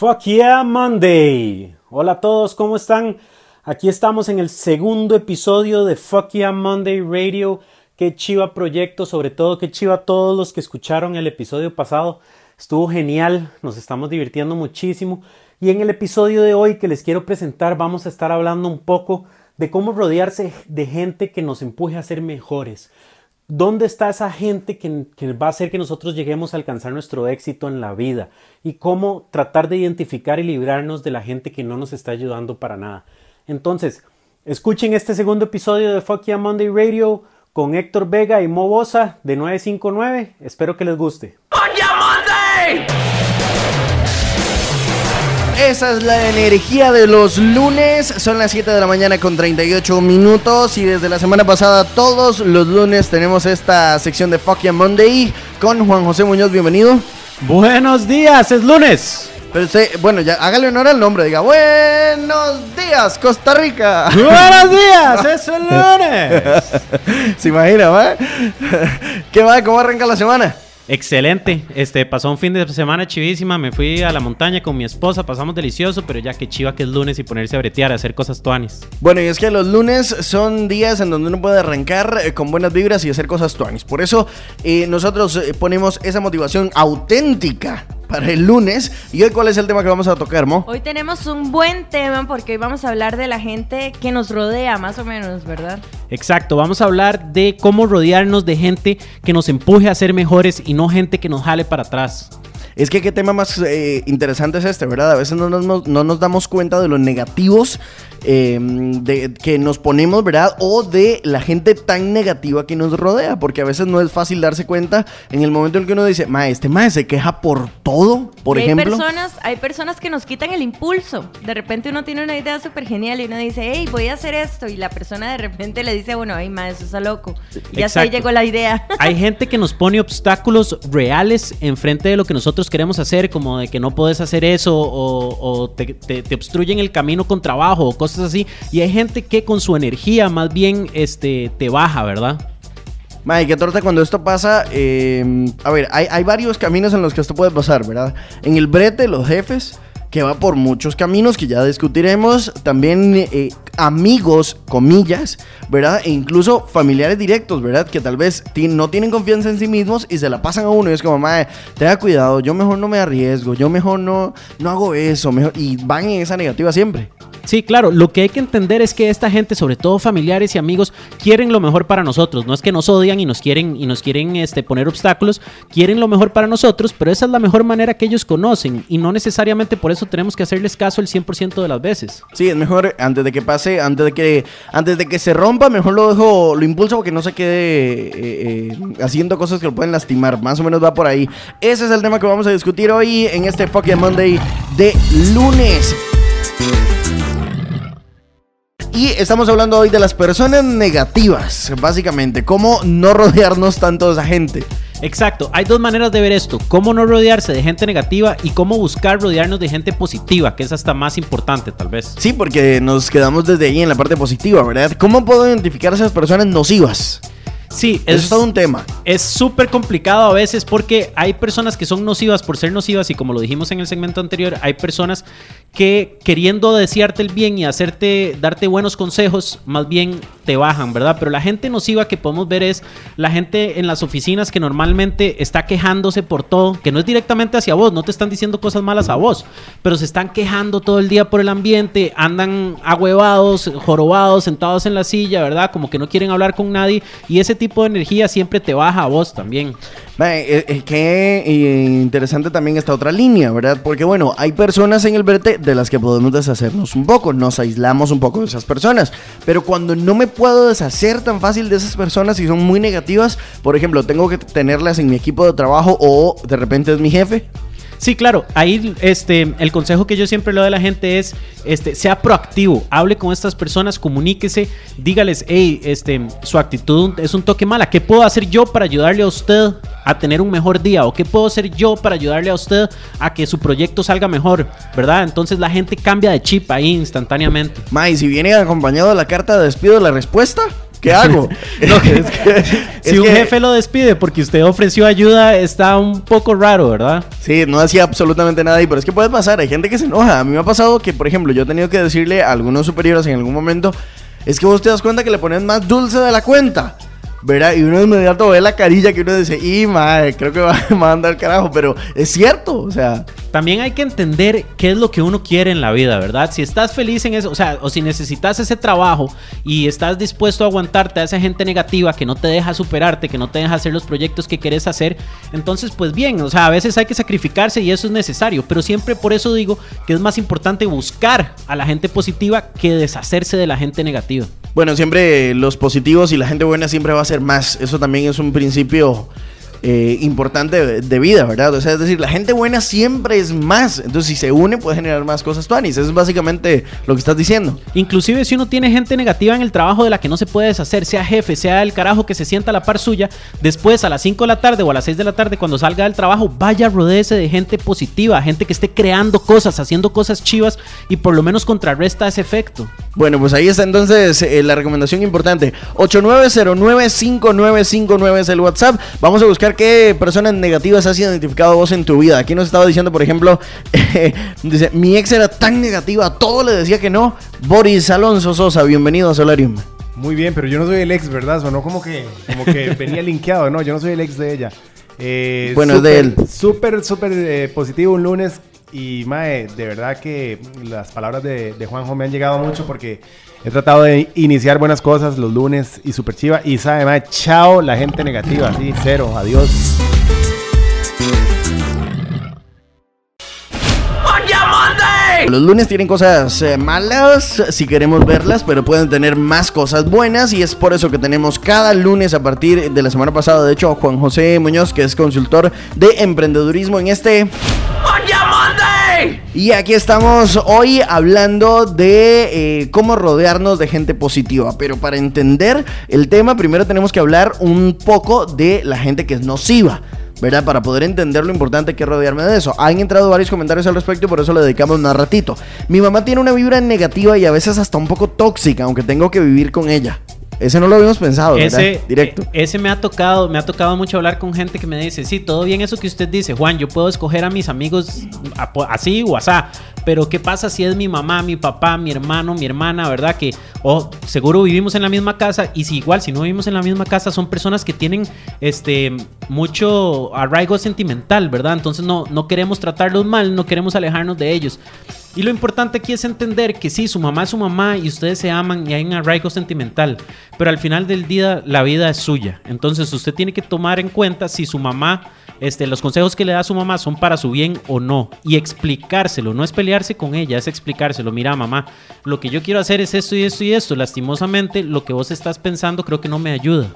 Fuck yeah Monday. Hola a todos, ¿cómo están? Aquí estamos en el segundo episodio de Fuck yeah Monday Radio. Qué chiva proyecto, sobre todo qué chiva todos los que escucharon el episodio pasado. Estuvo genial, nos estamos divirtiendo muchísimo. Y en el episodio de hoy que les quiero presentar vamos a estar hablando un poco de cómo rodearse de gente que nos empuje a ser mejores. ¿Dónde está esa gente que, va a hacer que nosotros lleguemos a alcanzar nuestro éxito en la vida? Y cómo tratar de identificar y librarnos de la gente que no nos está ayudando para nada. Entonces, escuchen este segundo episodio de Fuck Yeah Monday Radio con Héctor Vega y Mo Bosa de 959. Espero que les guste. ¡Fuck Yeah Monday! Esa es la energía de los lunes. Son las 7 de la mañana con 38 minutos. Y desde la semana pasada, todos los lunes tenemos esta sección de Fuck Yeah Monday con Juan José Muñoz. Bienvenido. Buenos días, es lunes. Pero bueno, ya hágale honor al nombre. Diga, buenos días, Costa Rica. Buenos días, es el lunes. ¿Se imagina, va? ¿Qué va? ¿Cómo arranca la semana? Excelente. Este, pasó un fin de semana chivísima. Me fui a la montaña con mi esposa. Pasamos delicioso, pero ya que chiva que es lunes y ponerse a bretear, a hacer cosas tuanis. Bueno, y es que los lunes son días en donde uno puede arrancar eh, con buenas vibras y hacer cosas tuanis. Por eso eh, nosotros eh, ponemos esa motivación auténtica para el lunes. ¿Y hoy cuál es el tema que vamos a tocar, Mo? Hoy tenemos un buen tema porque hoy vamos a hablar de la gente que nos rodea, más o menos, ¿verdad? Exacto, vamos a hablar de cómo rodearnos de gente que nos empuje a ser mejores y no gente que nos jale para atrás. Es que qué tema más eh, interesante es este, ¿verdad? A veces no nos, no nos damos cuenta de los negativos Em, de, que nos ponemos, ¿verdad? O de la gente tan negativa que nos rodea, porque a veces no es fácil darse cuenta en el momento en que uno dice, ma, este ma se queja por todo, por ejemplo. Hay personas, hay personas que nos quitan el impulso. De repente uno tiene una idea súper genial y uno dice, hey, voy a hacer esto. Y la persona de repente le dice, bueno, ay, ma, eso está loco. Y hasta ahí llegó la idea. Hay gente que nos pone obstáculos reales enfrente de lo que nosotros queremos hacer, como de que no puedes hacer eso o, te, obstruyen el camino con trabajo o cosas así. Y hay gente que con su energía más bien este, te baja, ¿verdad? Mae, qué torta cuando esto pasa. Eh, a ver, hay, hay, varios caminos en los que esto puede pasar, ¿verdad? En el brete, los jefes, que va por muchos caminos que ya discutiremos. También eh, amigos, comillas, ¿verdad? E incluso familiares directos, ¿verdad? Que tal vez no tienen confianza en sí mismos y se la pasan a uno y es como, madre, tenga cuidado, yo mejor no me arriesgo, yo mejor no, no hago eso, mejor, y van en esa negativa siempre. Sí, claro, lo que hay que entender es que esta gente, sobre todo familiares y amigos, quieren lo mejor para nosotros. No es que nos odian y nos quieren y nos quieren este, poner obstáculos, quieren lo mejor para nosotros, pero esa es la mejor manera que ellos conocen y no necesariamente por eso tenemos que hacerles caso el 100% de las veces. Sí, es mejor antes de que pase, antes de que antes de que se rompa, mejor lo dejo, lo impulso porque no se quede eh, eh, haciendo cosas que lo pueden lastimar. Más o menos va por ahí. Ese es el tema que vamos a discutir hoy en este Fucking Monday de lunes. Y estamos hablando hoy de las personas negativas, básicamente, cómo no rodearnos tanto de esa gente. Exacto, hay dos maneras de ver esto, cómo no rodearse de gente negativa y cómo buscar rodearnos de gente positiva, que es hasta más importante tal vez. Sí, porque nos quedamos desde ahí en la parte positiva, ¿verdad? ¿Cómo puedo identificar a esas personas nocivas? Sí, es, todo un tema. Es súper complicado a veces porque hay personas que son nocivas por ser nocivas y como lo dijimos en el segmento anterior, hay personas que queriendo desearte el bien y hacerte, darte buenos consejos, más bien te bajan, ¿verdad? Pero la gente nociva que podemos ver es la gente en las oficinas que normalmente está quejándose por todo, que no es directamente hacia vos, no te están diciendo cosas malas a vos, pero se están quejando todo el día por el ambiente, andan ahuevados, jorobados, sentados en la silla, ¿verdad? Como que no quieren hablar con nadie y ese tipo de energía siempre te baja a vos también. Es eh, que interesante también esta otra línea, ¿verdad? Porque bueno, hay personas en el verte de las que podemos deshacernos un poco, nos aislamos un poco de esas personas, pero cuando no me puedo deshacer tan fácil de esas personas y son muy negativas, por ejemplo, tengo que tenerlas en mi equipo de trabajo o de repente es mi jefe, Sí, claro. Ahí este, el consejo que yo siempre le doy a la gente es, este, sea proactivo, hable con estas personas, comuníquese, dígales, hey, este, su actitud es un toque mala. ¿Qué puedo hacer yo para ayudarle a usted a tener un mejor día? ¿O qué puedo hacer yo para ayudarle a usted a que su proyecto salga mejor? ¿Verdad? Entonces la gente cambia de chip ahí instantáneamente. Ma, y si viene acompañado de la carta de despido de la respuesta, ¿Qué hago? si un jefe lo despide porque usted ofreció ayuda, está un poco raro, ¿verdad? Sí, no hacía absolutamente nada ahí, pero es que puede pasar, hay gente que se enoja. A mí me ha pasado que, por ejemplo, yo he tenido que decirle a algunos superiores en algún momento, es que vos te das cuenta que le pones más dulce de la cuenta. ¿verdad? Y uno de inmediato ve la carilla que uno dice, y madre, creo que va a mandar al carajo, pero es cierto, o sea. También hay que entender qué es lo que uno quiere en la vida, ¿verdad? Si estás feliz en eso, o sea, o si necesitas ese trabajo y estás dispuesto a aguantarte a esa gente negativa que no te deja superarte, que no te deja hacer los proyectos que quieres hacer, entonces pues bien, o sea, a veces hay que sacrificarse y eso es necesario, pero siempre por eso digo que es más importante buscar a la gente positiva que deshacerse de la gente negativa. Bueno, siempre los positivos y la gente buena siempre va a ser más. Eso también es un principio eh, importante de, vida, ¿verdad? O sea, es decir, la gente buena siempre es más. Entonces, si se une, puede generar más cosas tuanis. Eso es básicamente lo que estás diciendo. Inclusive si uno tiene gente negativa en el trabajo de la que no se puede deshacer, sea jefe, sea el carajo que se sienta a la par suya, después a las 5 de la tarde o a las 6 de la tarde cuando salga del trabajo, vaya rodeese de gente positiva, gente que esté creando cosas, haciendo cosas chivas y por lo menos contrarresta ese efecto. Bueno, pues ahí está entonces eh, la recomendación importante. 89095959 es el WhatsApp. Vamos a buscar qué personas negativas has identificado vos en tu vida. Aquí nos estaba diciendo, por ejemplo, dice, mi ex era tan negativa, todo le decía que no. Boris Alonso Sosa, bienvenido a Solarium. Muy bien, pero yo no soy el ex, ¿verdad? Sonó como que, como que venía linkeado, no, yo no soy el ex de ella. Eh, bueno, es de él. Súper, súper eh, positivo un lunes y, Mae, de verdad que las palabras de, Juanjo me han llegado mucho porque He tratado de iniciar buenas cosas los lunes y super chiva. Y sabe, más, chao la gente negativa. Sí, cero, adiós. Los lunes tienen cosas eh, malas si queremos verlas, pero pueden tener más cosas buenas y es por eso que tenemos cada lunes a partir de la semana pasada, de hecho, Juan José Muñoz, que es consultor de emprendedurismo en este... Y aquí estamos hoy hablando de eh, cómo rodearnos de gente positiva. Pero para entender el tema, primero tenemos que hablar un poco de la gente que es nociva. ¿Verdad? Para poder entender lo importante que es rodearme de eso. Han entrado varios comentarios al respecto y por eso le dedicamos un ratito. Mi mamá tiene una vibra negativa y a veces hasta un poco tóxica, aunque tengo que vivir con ella. Ese no lo habíamos pensado, ese, Directo. E, ese me ha tocado, me ha tocado mucho hablar con gente que me dice, sí, todo bien eso que usted dice, Juan, yo puedo escoger a mis amigos así o asá, pero ¿qué pasa si es mi mamá, mi papá, mi hermano, mi hermana, verdad? Que, oh, seguro vivimos en la misma casa y si igual, si no vivimos en la misma casa, son personas que tienen, este, mucho arraigo sentimental, ¿verdad? Entonces no, no queremos tratarlos mal, no queremos alejarnos de ellos. Y lo importante aquí es entender que sí, su mamá es su mamá y ustedes se aman y hay un arraigo sentimental, pero al final del día la vida es suya. Entonces usted tiene que tomar en cuenta si su mamá, este, los consejos que le da su mamá son para su bien o no y explicárselo. No es con ella, es explicárselo. Mira, mamá, lo que yo quiero hacer es esto y esto y esto. Lastimosamente, lo que vos estás pensando creo que no me ayuda.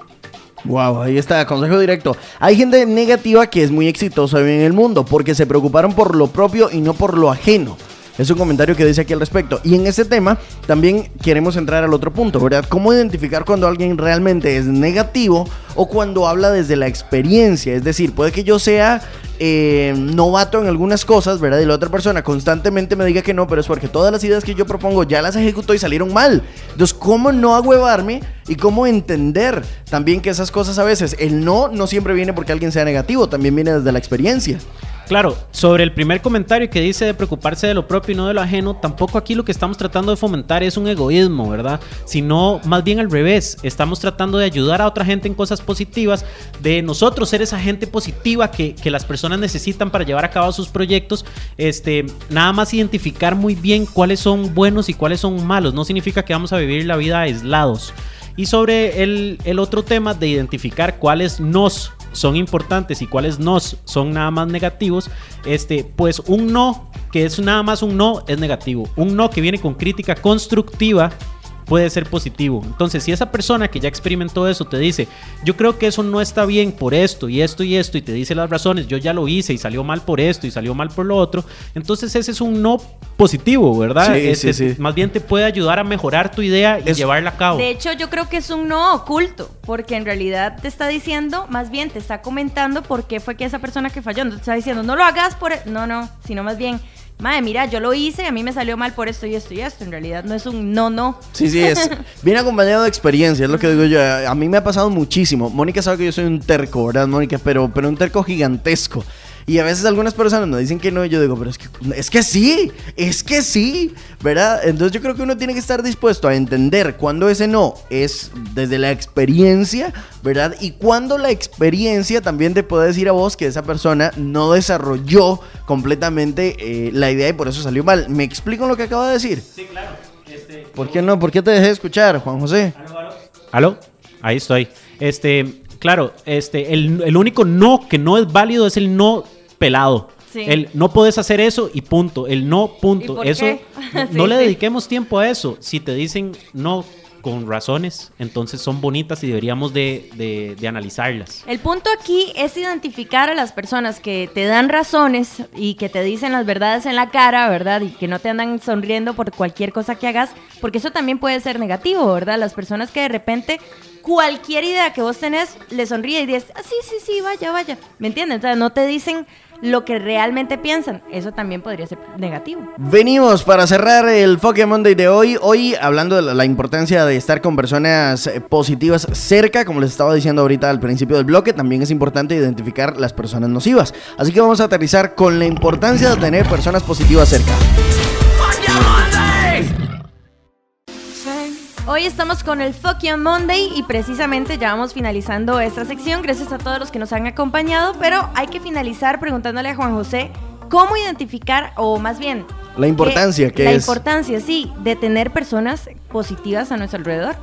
Wow, ahí está, consejo directo. Hay gente negativa que es muy exitosa en el mundo porque se preocuparon por lo propio y no por lo ajeno. Es un comentario que dice aquí al respecto. Y en ese tema también queremos entrar al otro punto, ¿verdad? ¿Cómo identificar cuando alguien realmente es negativo o cuando habla desde la experiencia? Es decir, puede que yo sea eh, novato en algunas cosas, ¿verdad? Y la otra persona constantemente me diga que no, pero es porque todas las ideas que yo propongo ya las ejecutó y salieron mal. Entonces, ¿cómo no agüevarme y cómo entender también que esas cosas a veces, el no no siempre viene porque alguien sea negativo, también viene desde la experiencia? Claro, sobre el primer comentario que dice de preocuparse de lo propio y no de lo ajeno, tampoco aquí lo que estamos tratando de fomentar es un egoísmo, ¿verdad? Sino más bien al revés, estamos tratando de ayudar a otra gente en cosas positivas, de nosotros ser esa gente positiva que, las personas necesitan para llevar a cabo sus proyectos, este, nada más identificar muy bien cuáles son buenos y cuáles son malos, no significa que vamos a vivir la vida aislados. Y sobre el, el otro tema de identificar cuáles nos son importantes y cuáles no son nada más negativos, este, pues un no, que es nada más un no, es negativo. Un no que viene con crítica constructiva puede ser positivo. Entonces, si esa persona que ya experimentó eso te dice, yo creo que eso no está bien por esto y esto y esto, y te dice las razones, yo ya lo hice y salió mal por esto y salió mal por lo otro, entonces ese es un no positivo, ¿verdad? Sí, sí, sí. Más bien te puede ayudar a mejorar tu idea y llevarla a cabo. De hecho, yo creo que es un no oculto, porque en realidad te está diciendo, más bien te está comentando por qué fue que esa persona que falló, no te está diciendo, no lo hagas por... E-". No, no, sino más bien madre, mira, yo lo hice, a mí me salió mal por esto y esto y esto. En realidad no es un no, no. Sí, sí, es. Viene acompañado de experiencia, es lo que digo yo. A mí me ha pasado muchísimo. Mónica sabe que yo soy un terco, ¿verdad, Mónica? Pero, pero un terco gigantesco. Y a veces algunas personas me dicen que no, y yo digo, pero es que, es que sí, es que sí, ¿verdad? Entonces yo creo que uno tiene que estar dispuesto a entender cuando ese no es desde la experiencia, ¿verdad? Y cuando la experiencia también te puede decir a vos que esa persona no desarrolló completamente eh, la idea y por eso salió mal. ¿Me explico lo que acabo de decir? Sí, claro. Este, ¿Por qué no? ¿Por qué te dejé escuchar, Juan José? ¿Aló, aló? ¿Aló? Ahí estoy. Este, claro, este, el, el único no que no es válido es el no pelado. Sí. El no puedes hacer eso y punto. El no, ¿Y punto. Eso, no, Sí, no le dediquemos tiempo a eso. Si te dicen no con razones, entonces son bonitas y deberíamos de, de- de analizarlas. El punto aquí es identificar a las personas que te dan razones y que te dicen las verdades en la cara, ¿verdad? Y que no te andan sonriendo por cualquier cosa que hagas, porque eso también puede ser negativo, ¿verdad? Las personas que de repente cualquier idea que vos tenés le sonríe y dices, ah, sí, sí, sí, vaya, vaya. ¿Me entiendes? O sea, no te dicen lo que realmente piensan. Eso también podría ser negativo. Venimos para cerrar el Pokémon Monday de hoy. Hoy hablando de la, la importancia de estar con personas eh, positivas cerca, como les estaba diciendo ahorita al principio del bloque, también es importante identificar las personas nocivas. Así que vamos a aterrizar con la importancia de tener personas positivas cerca. Hoy estamos con el Fuck You Monday y precisamente ya vamos finalizando esta sección. Gracias a todos los que nos han acompañado, pero hay que finalizar preguntándole a Juan José cómo identificar, o más bien... La importancia que La es. importancia, sí, de tener personas positivas a nuestro alrededor.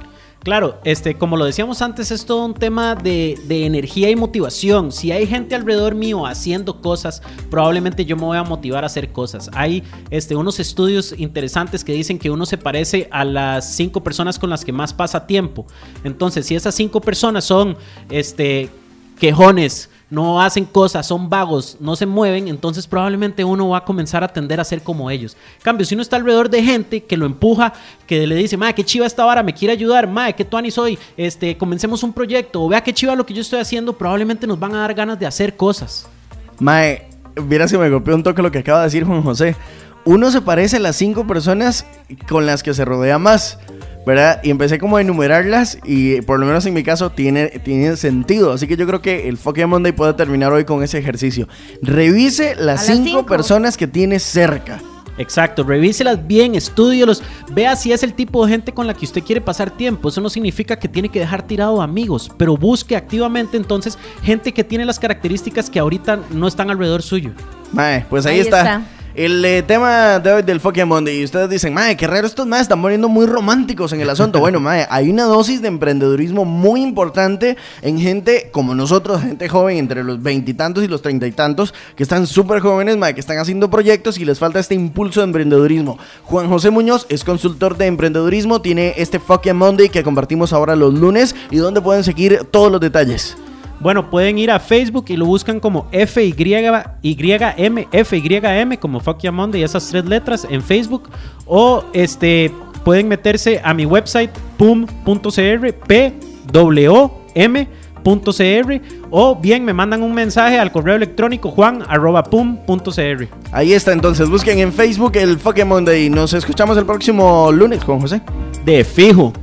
Claro, este, como lo decíamos antes, es todo un tema de, de energía y motivación. Si hay gente alrededor mío haciendo cosas, probablemente yo me voy a motivar a hacer cosas. Hay este, unos estudios interesantes que dicen que uno se parece a las cinco personas con las que más pasa tiempo. Entonces, si esas cinco personas son este, quejones, no hacen cosas, son vagos, no se mueven, entonces probablemente uno va a comenzar a tender a ser como ellos. En cambio, si uno está alrededor de gente que lo empuja, que le dice, madre, qué chiva esta vara, me quiere ayudar, madre, qué tuani soy, este, comencemos un proyecto, o vea qué chiva lo que yo estoy haciendo, probablemente nos van a dar ganas de hacer cosas. Mae, mira si me golpeó un toque lo que acaba de decir Juan José. Uno se parece a las cinco personas con las que se rodea más, ¿verdad? Y empecé como a enumerarlas y por lo menos en mi caso tiene, tiene sentido. Así que yo creo que el Fucking Monday puede terminar hoy con ese ejercicio. Revise las las cinco, cinco. personas que tiene cerca. Exacto, revíselas bien, estúdielos, vea si es el tipo de gente con la que usted quiere pasar tiempo. Eso no significa que tiene que dejar tirado amigos, pero busque activamente entonces gente que tiene las características que ahorita no están alrededor suyo. Mae, pues ahí, Ahí está. está. El eh, tema de hoy del Fucking Monday. Y ustedes dicen, mae, qué raro estos más están poniendo muy románticos en el asunto. bueno, mae, hay una dosis de emprendedurismo muy importante en gente como nosotros, gente joven entre los veintitantos y, los treinta y tantos, que están súper jóvenes, mae, que están haciendo proyectos y les falta este impulso de emprendedurismo. Juan José Muñoz es consultor de emprendedurismo, tiene este Fucking Monday que compartimos ahora los lunes y donde pueden seguir todos los detalles. Bueno, pueden ir a Facebook y lo buscan como FYM, FYM, como Fuck Ya Monday, esas tres letras en Facebook. O este pueden meterse a mi website pum.cr, pwm.cr, o bien me mandan un mensaje al correo electrónico juan.pum.cr. Ahí está, entonces busquen en Facebook el Fucking Monday. Nos escuchamos el próximo lunes, Juan José. De fijo.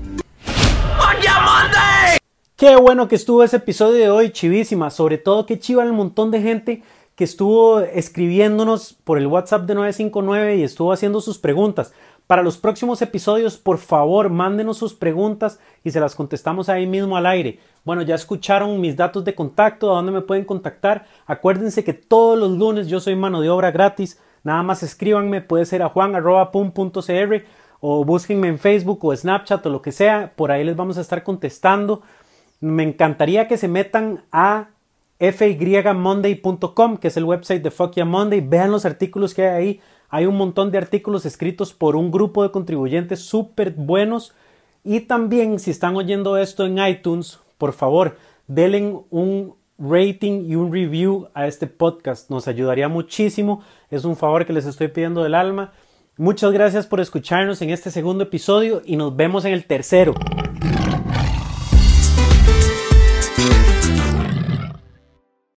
Qué bueno que estuvo ese episodio de hoy, chivísima. Sobre todo que chiva el montón de gente que estuvo escribiéndonos por el WhatsApp de 959 y estuvo haciendo sus preguntas. Para los próximos episodios, por favor, mándenos sus preguntas y se las contestamos ahí mismo al aire. Bueno, ya escucharon mis datos de contacto, a dónde me pueden contactar. Acuérdense que todos los lunes yo soy mano de obra gratis. Nada más escríbanme, puede ser a juan.pum.cr o búsquenme en Facebook o Snapchat o lo que sea. Por ahí les vamos a estar contestando. Me encantaría que se metan a fymonday.com, que es el website de Fuck Monday. Vean los artículos que hay ahí. Hay un montón de artículos escritos por un grupo de contribuyentes súper buenos. Y también, si están oyendo esto en iTunes, por favor, denle un rating y un review a este podcast. Nos ayudaría muchísimo. Es un favor que les estoy pidiendo del alma. Muchas gracias por escucharnos en este segundo episodio y nos vemos en el tercero.